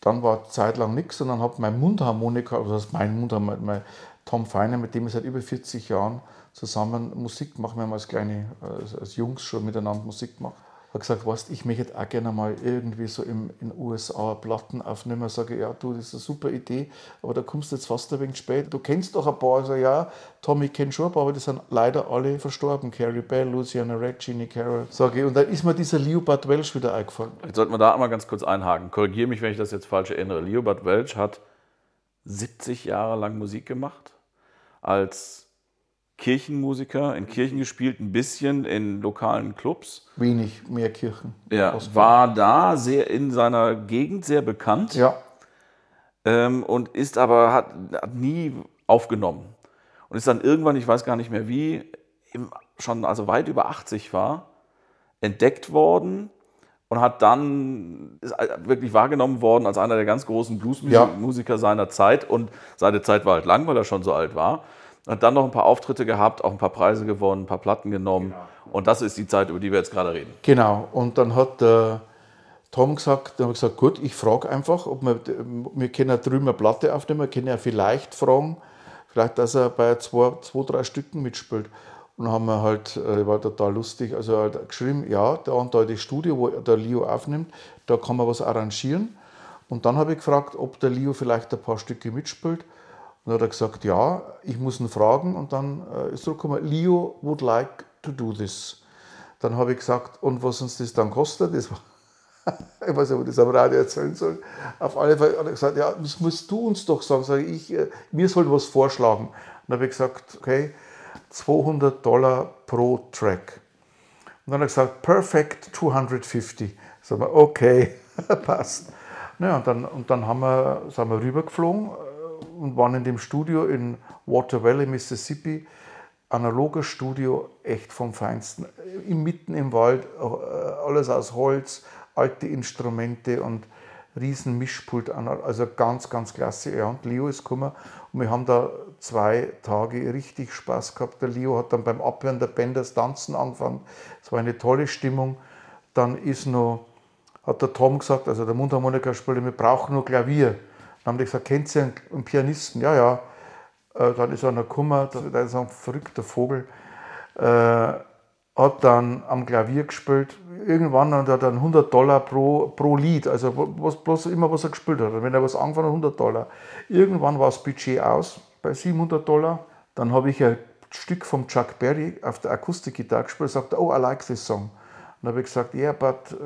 Dann war zeitlang nichts und dann hat mein Mundharmonika, also das ist mein Mundharmonika, mein Tom Feiner, mit dem ich seit über 40 Jahren zusammen Musik machen. Wir haben als kleine, als Jungs schon miteinander Musik gemacht habe gesagt, weißt, ich möchte auch gerne mal irgendwie so im, in den USA Platten aufnehmen. Sage ja, du, das ist eine super Idee, aber da kommst du jetzt fast ein wenig spät. Du kennst doch ein paar. Also ja, Tommy kennt schon ein paar, aber die sind leider alle verstorben. Carrie Bell, Luciana Red, Jeannie Carroll. Sage ich. Und dann ist mir dieser Leo Bud Welch wieder eingefallen. Jetzt sollten wir da einmal ganz kurz einhaken. Korrigiere mich, wenn ich das jetzt falsch erinnere. Leo Bud Welch hat 70 Jahre lang Musik gemacht als Kirchenmusiker, in Kirchen gespielt, ein bisschen in lokalen Clubs. Wenig, mehr Kirchen. Ja, war da sehr in seiner Gegend sehr bekannt. Ja. Ähm, und ist aber, hat, hat, nie aufgenommen. Und ist dann irgendwann, ich weiß gar nicht mehr wie, im, schon also weit über 80 war, entdeckt worden und hat dann ist wirklich wahrgenommen worden als einer der ganz großen Bluesmusiker ja. seiner Zeit. Und seine Zeit war halt lang, weil er schon so alt war. Hat dann noch ein paar Auftritte gehabt, auch ein paar Preise gewonnen, ein paar Platten genommen. Genau. Und das ist die Zeit, über die wir jetzt gerade reden. Genau. Und dann hat äh, Tom gesagt, dann habe ich gesagt, gut, ich frage einfach, ob wir, wir können drüben eine Platte aufnehmen, wir können ja vielleicht fragen, vielleicht, dass er bei zwei, zwei drei Stücken mitspielt. Und dann haben wir halt, äh, war total lustig, also halt geschrieben, ja, da und da das Studio, wo der Leo aufnimmt, da kann man was arrangieren. Und dann habe ich gefragt, ob der Leo vielleicht ein paar Stücke mitspielt. Dann hat er gesagt, ja, ich muss ihn fragen. Und dann äh, ist zurückgekommen, Leo would like to do this. Dann habe ich gesagt, und was uns das dann kostet, das war, ich weiß nicht, ob ich das am Radio erzählen soll. Auf alle Fälle hat er gesagt, ja, das musst du uns doch sagen. Sag ich, ich, äh, mir soll was vorschlagen. Dann habe ich gesagt, okay, 200 Dollar pro Track. Und dann hat er gesagt, perfect 250. Sagen wir, okay, passt. Naja, und dann, und dann haben wir, sind wir rübergeflogen und waren in dem Studio in Water Valley, Mississippi. Analoges Studio, echt vom Feinsten. Mitten im Wald, äh, alles aus Holz, alte Instrumente und riesen Mischpult. Also ganz, ganz klasse. Ja, und Leo ist gekommen und wir haben da zwei Tage richtig Spaß gehabt. Der Leo hat dann beim Abhören der Band das Tanzen angefangen. Es war eine tolle Stimmung. Dann ist noch, hat der Tom gesagt, also der Mundharmonikaspieler, wir brauchen nur Klavier. Dann haben die gesagt, kennt ihr einen Pianisten? Ja, ja. Äh, dann ist einer gekommen, der ist ein verrückter Vogel. Äh, hat dann am Klavier gespielt. Irgendwann hat er dann 100 Dollar pro, pro Lied, also was, bloß immer, was er gespielt hat. Wenn er was angefangen hat, 100 Dollar. Irgendwann war das Budget aus bei 700 Dollar. Dann habe ich ein Stück von Chuck Berry auf der Akustikgitarre gespielt und sagte, oh, I like this song. Dann habe ich gesagt, yeah, but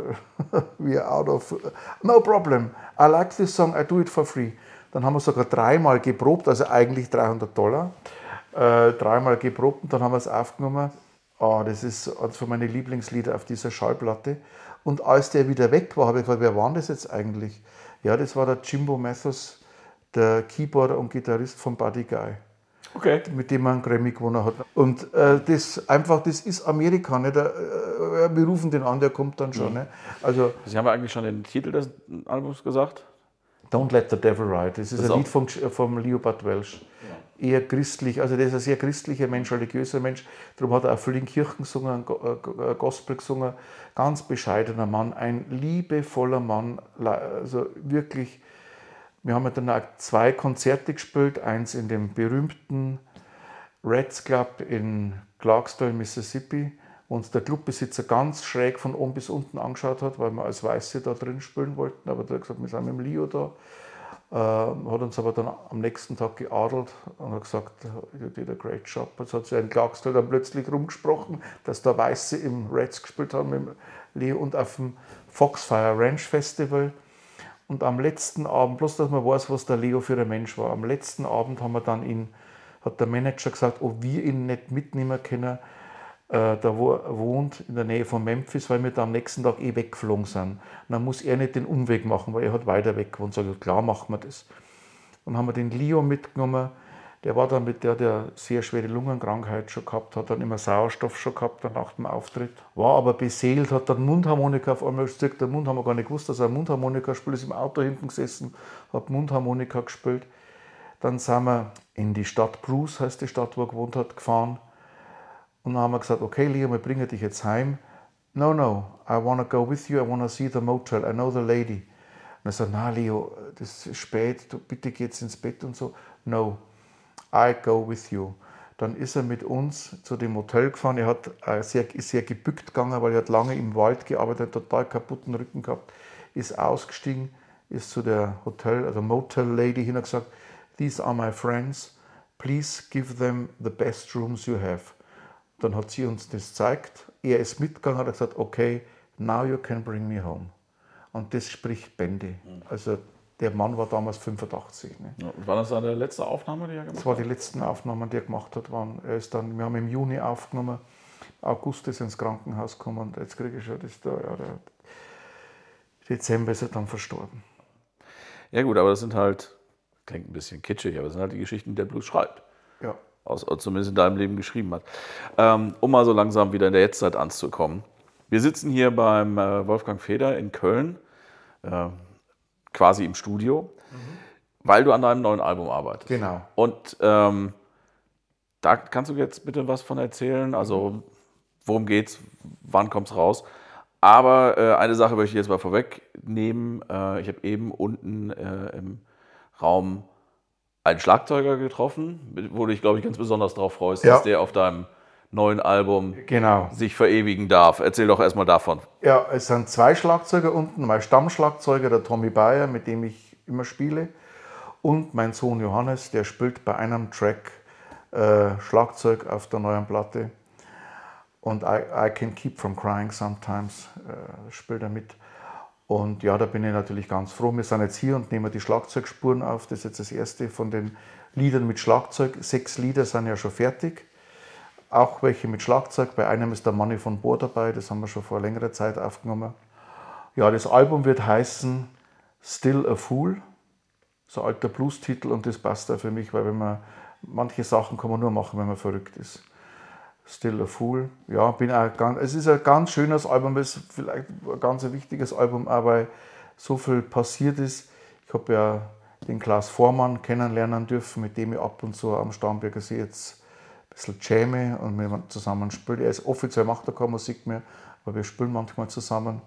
uh, we are out of, no problem, I like this song, I do it for free. Dann haben wir sogar dreimal geprobt, also eigentlich 300 Dollar, äh, dreimal geprobt und dann haben wir es aufgenommen. Oh, das ist eines von meinen Lieblingslieder auf dieser Schallplatte. Und als der wieder weg war, habe ich gefragt, wer war das jetzt eigentlich? Ja, das war der Jimbo Mathos, der Keyboarder und Gitarrist von Buddy Guy okay. mit dem man einen Grammy gewonnen hat. Und äh, das einfach, das ist Amerika. Nicht? Äh, wir rufen den an, der kommt dann schon. Mhm. Also, Sie haben ja eigentlich schon den Titel des Albums gesagt. Don't Let the Devil Ride. Das ist das ein Lied vom, vom Leopard Welsh. Ja. Eher christlich, also der ist ein sehr christlicher Mensch, religiöser Mensch. Darum hat er auch viel in Kirchen gesungen, äh, Gospel gesungen. Ganz bescheidener Mann, ein liebevoller Mann, also wirklich wir haben dann auch zwei Konzerte gespielt, eins in dem berühmten Reds Club in Clarksdale, Mississippi, wo uns der Clubbesitzer ganz schräg von oben bis unten angeschaut hat, weil wir als Weiße da drin spielen wollten. Aber der hat gesagt, wir sind mit dem Leo da. Äh, hat uns aber dann am nächsten Tag geadelt und hat gesagt, you did a great job. Jetzt hat sich in Clarksdale dann plötzlich rumgesprochen, dass da Weiße im Reds gespielt haben mit dem Leo und auf dem Foxfire Ranch Festival und am letzten Abend, bloß dass man weiß, was der Leo für ein Mensch war, am letzten Abend haben wir dann ihn, hat der Manager gesagt, ob wir ihn nicht mitnehmen können, äh, da wo er wohnt, in der Nähe von Memphis, weil wir da am nächsten Tag eh weggeflogen sind. Und dann muss er nicht den Umweg machen, weil er hat weiter weg gewohnt. Sag ich, klar machen wir das. Dann haben wir den Leo mitgenommen der war dann mit der, der sehr schwere Lungenkrankheit schon gehabt hat, dann immer Sauerstoff schon gehabt nach dem Auftritt. War aber beseelt, hat dann Mundharmonika auf einmal gezeigt. Der Mund haben wir gar nicht gewusst, dass er Mundharmonika spielt, ist im Auto hinten gesessen, hat Mundharmonika gespielt. Dann sind wir in die Stadt Bruce, heißt die Stadt, wo er gewohnt hat, gefahren. Und dann haben wir gesagt, okay, Leo, wir bringen dich jetzt heim. No, no, I want to go with you, I want to see the motel, I know the lady. Und er sagt, na Leo, das ist spät, du, bitte geh jetzt ins Bett und so. No, I go with you. Dann ist er mit uns zu dem Hotel gefahren. Er hat äh, sehr, ist sehr gebückt gegangen, weil er hat lange im Wald gearbeitet, total kaputten Rücken gehabt. Ist ausgestiegen, ist zu der Hotel, also Motel Lady hin und gesagt, These are my friends. Please give them the best rooms you have. Dann hat sie uns das gezeigt. Er ist mitgegangen, hat gesagt, okay, now you can bring me home. Und das spricht Bände. Also der Mann war damals 85. Ne? Ja, war das seine letzte Aufnahme, die er gemacht Das war die letzten Aufnahmen, die er gemacht hat. Waren, er ist dann, wir haben im Juni aufgenommen, August ist ins Krankenhaus gekommen und jetzt kriege ich schon das da, ja, der Dezember ist er dann verstorben. Ja gut, aber das sind halt, klingt ein bisschen kitschig, aber das sind halt die Geschichten, die der Blues schreibt. Ja. Aus, zumindest in deinem Leben geschrieben hat. Ähm, um mal so langsam wieder in der Jetztzeit anzukommen. Wir sitzen hier beim äh, Wolfgang Feder in Köln, äh, quasi im Studio, weil du an deinem neuen Album arbeitest. Genau. Und ähm, da kannst du jetzt bitte was von erzählen. Also, worum geht's? Wann kommt's raus? Aber äh, eine Sache möchte ich jetzt mal vorwegnehmen. Äh, ich habe eben unten äh, im Raum einen Schlagzeuger getroffen, wo du dich, glaube ich, ganz besonders darauf freust, Ja. dass der auf deinem neuen Album Genau. sich verewigen darf. Erzähl doch erstmal davon. Ja, es sind zwei Schlagzeuger unten, mein Stammschlagzeuger, der Tommy Bayer, mit dem ich immer spiele, und mein Sohn Johannes, der spielt bei einem Track äh, Schlagzeug auf der neuen Platte. Und I, I Can Keep From Crying Sometimes äh, spielt er mit. Und ja, da bin ich natürlich ganz froh. Wir sind jetzt hier und nehmen die Schlagzeugspuren auf. Das ist jetzt das erste von den Liedern mit Schlagzeug. Sechs Lieder sind ja schon fertig auch welche mit Schlagzeug. Bei einem ist der Manni von Bohr dabei, das haben wir schon vor längerer Zeit aufgenommen. Ja, das Album wird heißen Still a Fool, so ein alter Blues-Titel und das passt auch für mich, weil wenn man manche Sachen kann man nur machen, wenn man verrückt ist. Still a Fool, ja, bin auch ganz, es ist ein ganz schönes Album, es ist vielleicht ein ganz wichtiges Album, weil so viel passiert ist. Ich habe ja den Klaus Vormann kennenlernen dürfen, mit dem ich ab und zu am Starnberger See jetzt bisschen jamme und wir zusammen spielen. Er ist offiziell macht er keine Musik mehr, aber wir spielen manchmal zusammen.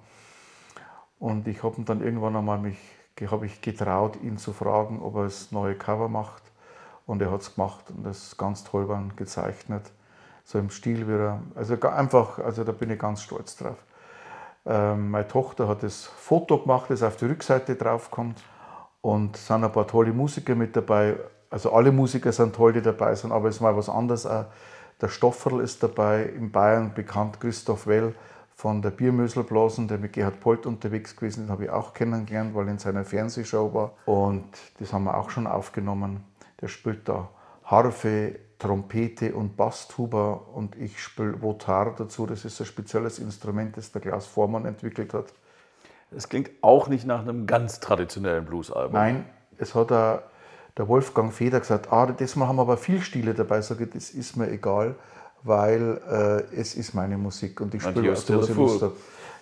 Und ich habe dann irgendwann einmal mich, habe ich getraut, ihn zu fragen, ob er das neue Cover macht. Und er hat es gemacht und das ist ganz toll waren, gezeichnet. So im Stil wieder. Also einfach, also da bin ich ganz stolz drauf. Ähm, meine Tochter hat das Foto gemacht, das auf die Rückseite draufkommt. Und es sind ein paar tolle Musiker mit dabei. Also alle Musiker sind toll, die dabei sind, aber es ist mal was anderes. Auch der Stofferl ist dabei, in Bayern bekannt Christoph Well von der Biermöselblasen, der mit Gerhard Polt unterwegs gewesen ist, habe ich auch kennengelernt, weil er in seiner Fernsehshow war. Und das haben wir auch schon aufgenommen. Der spielt da Harfe, Trompete und Basstuba und ich spiele Votar dazu. Das ist ein spezielles Instrument, das der Klaus Vormann entwickelt hat. Es klingt auch nicht nach einem ganz traditionellen Bluesalbum. Nein, es hat auch der Wolfgang Feder gesagt, ah, das Mal haben wir aber viel Stile dabei. Sag ich, das ist mir egal, weil äh, es ist meine Musik und ich spiele still was ich Lust habe.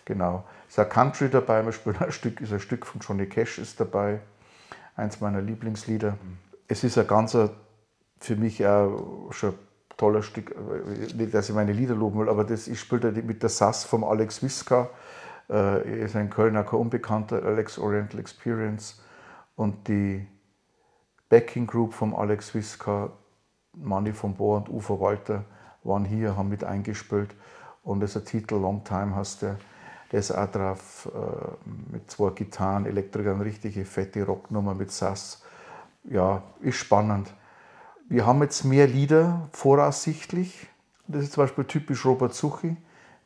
Genau. Es ist ein Country dabei, wir spielen ein Stück, ist ein Stück von Johnny Cash ist dabei, eins meiner Lieblingslieder. Es ist ein ganzer, für mich auch schon ein toller Stück, äh, nicht, dass ich meine Lieder loben will, aber das, ich spiele da mit der Sass vom Alex Wiska. Äh, er ist ein Kölner, kein Unbekannter, Alex Oriental Experience. Und die Backing Group vom Alex Wiska, Manni von Bohr und Uwe Walter waren hier, haben mit eingespielt. Und das ist ein Titel, Long Time heißt der. Der ist auch drauf äh, mit zwei Gitarren, Elektrikern, richtige fette Rocknummer mit Sass. Ja, ist spannend. Wir haben jetzt mehr Lieder voraussichtlich. Das ist zum Beispiel typisch Robert Suchi.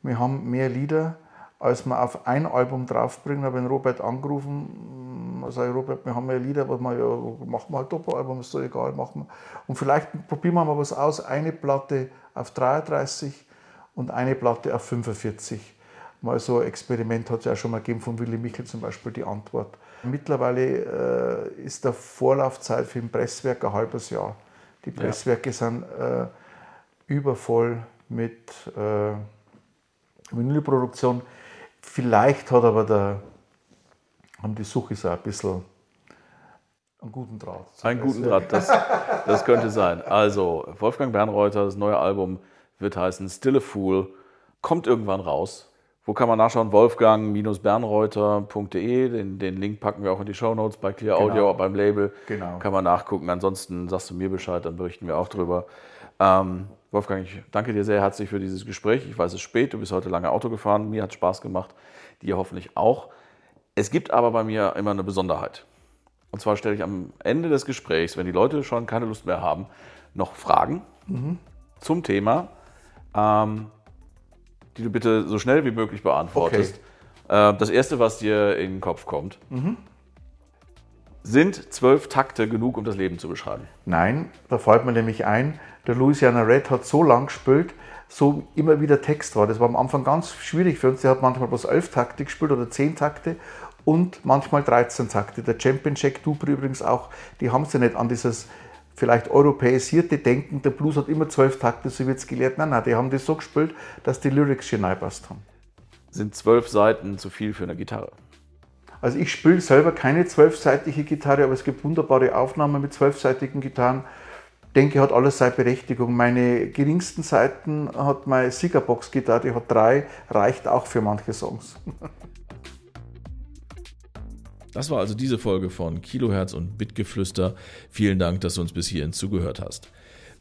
Wir haben mehr Lieder, als wir auf ein Album draufbringen. Habe ich Robert angerufen. Sage ich, Robert, wir haben mehr Lieder, aber wir, ja, machen wir halt Doppelalbum, ist so egal, machen wir. Und vielleicht probieren wir mal was aus. Eine Platte auf 33 und eine Platte auf 45. Mal so ein Experiment hat es ja schon mal gegeben von Willy Michel zum Beispiel, die Antwort. Mittlerweile äh, ist der Vorlaufzeit für ein Presswerk ein halbes Jahr. Die Presswerke sind äh, übervoll mit äh, Vinylproduktion. Vielleicht hat aber der, haben die Suchis auch ein bisschen einen guten Draht. Einen guten Draht, das, das könnte sein. Also, Wolfgang Bernreuther, das neue Album wird heißen Still a Fool, kommt irgendwann raus. Wo kann man nachschauen? Wolfgang-bernreuther.de. Den, den, Link packen wir auch in die Show Notes bei Clear Audio, genau. beim Label. Genau. Kann man nachgucken. Ansonsten sagst du mir Bescheid, dann berichten wir auch drüber. Ähm, Wolfgang, ich danke dir sehr herzlich für dieses Gespräch. Ich weiß, es ist spät, du bist heute lange Auto gefahren. Mir hat Spaß gemacht, dir hoffentlich auch. Es gibt aber bei mir immer eine Besonderheit. Und zwar stelle ich am Ende des Gesprächs, wenn die Leute schon keine Lust mehr haben, noch Fragen mhm. zum Thema. Ähm, die du bitte so schnell wie möglich beantwortest. Okay. Äh, das erste, was dir in den Kopf kommt. Mhm. Sind zwölf Takte genug, um das Leben zu beschreiben? Nein, da fällt mir nämlich ein, der Louisiana Red hat so lang gespielt, so immer wieder Text war. Das war am Anfang ganz schwierig für uns. Der hat manchmal bloß elf Takte gespielt oder zehn Takte und manchmal 13 Takte. Der Champion Jack Duper übrigens auch, die haben sie nicht an dieses vielleicht europäisierte Denken, der Blues hat immer zwölf Takte, so wird es gelehrt. Nein, nein, die haben das so gespielt, dass die Lyrics schon haben. Sind zwölf Seiten zu viel für eine Gitarre? Also ich spiele selber keine zwölfseitige Gitarre, aber es gibt wunderbare Aufnahmen mit zwölfseitigen Gitarren. Denke, hat alles seine Berechtigung. Meine geringsten Seiten hat meine Siegerbox-Gitarre, die hat drei, reicht auch für manche Songs. Das war also diese Folge von Kilohertz und Bitgeflüster. Vielen Dank, dass du uns bis hierhin zugehört hast.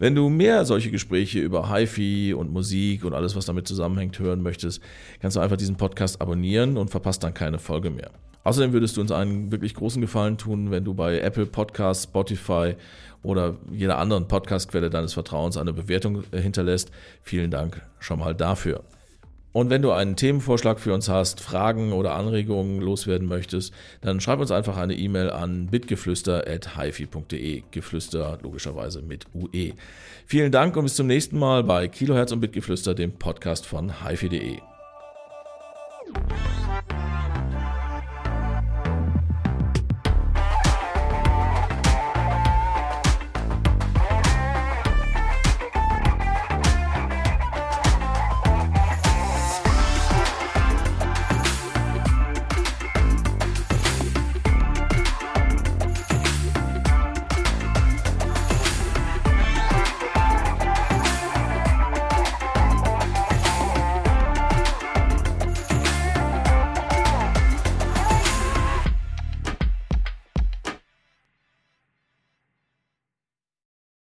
Wenn du mehr solche Gespräche über HiFi und Musik und alles, was damit zusammenhängt, hören möchtest, kannst du einfach diesen Podcast abonnieren und verpasst dann keine Folge mehr. Außerdem würdest du uns einen wirklich großen Gefallen tun, wenn du bei Apple Podcasts, Spotify oder jeder anderen Podcastquelle deines Vertrauens eine Bewertung hinterlässt. Vielen Dank schon mal dafür. Und wenn du einen Themenvorschlag für uns hast, Fragen oder Anregungen loswerden möchtest, dann schreib uns einfach eine E-Mail an bitgeflüster.hifi.de. Geflüster logischerweise mit UE. Vielen Dank und bis zum nächsten Mal bei Kilohertz und Bitgeflüster, dem Podcast von hifi.de.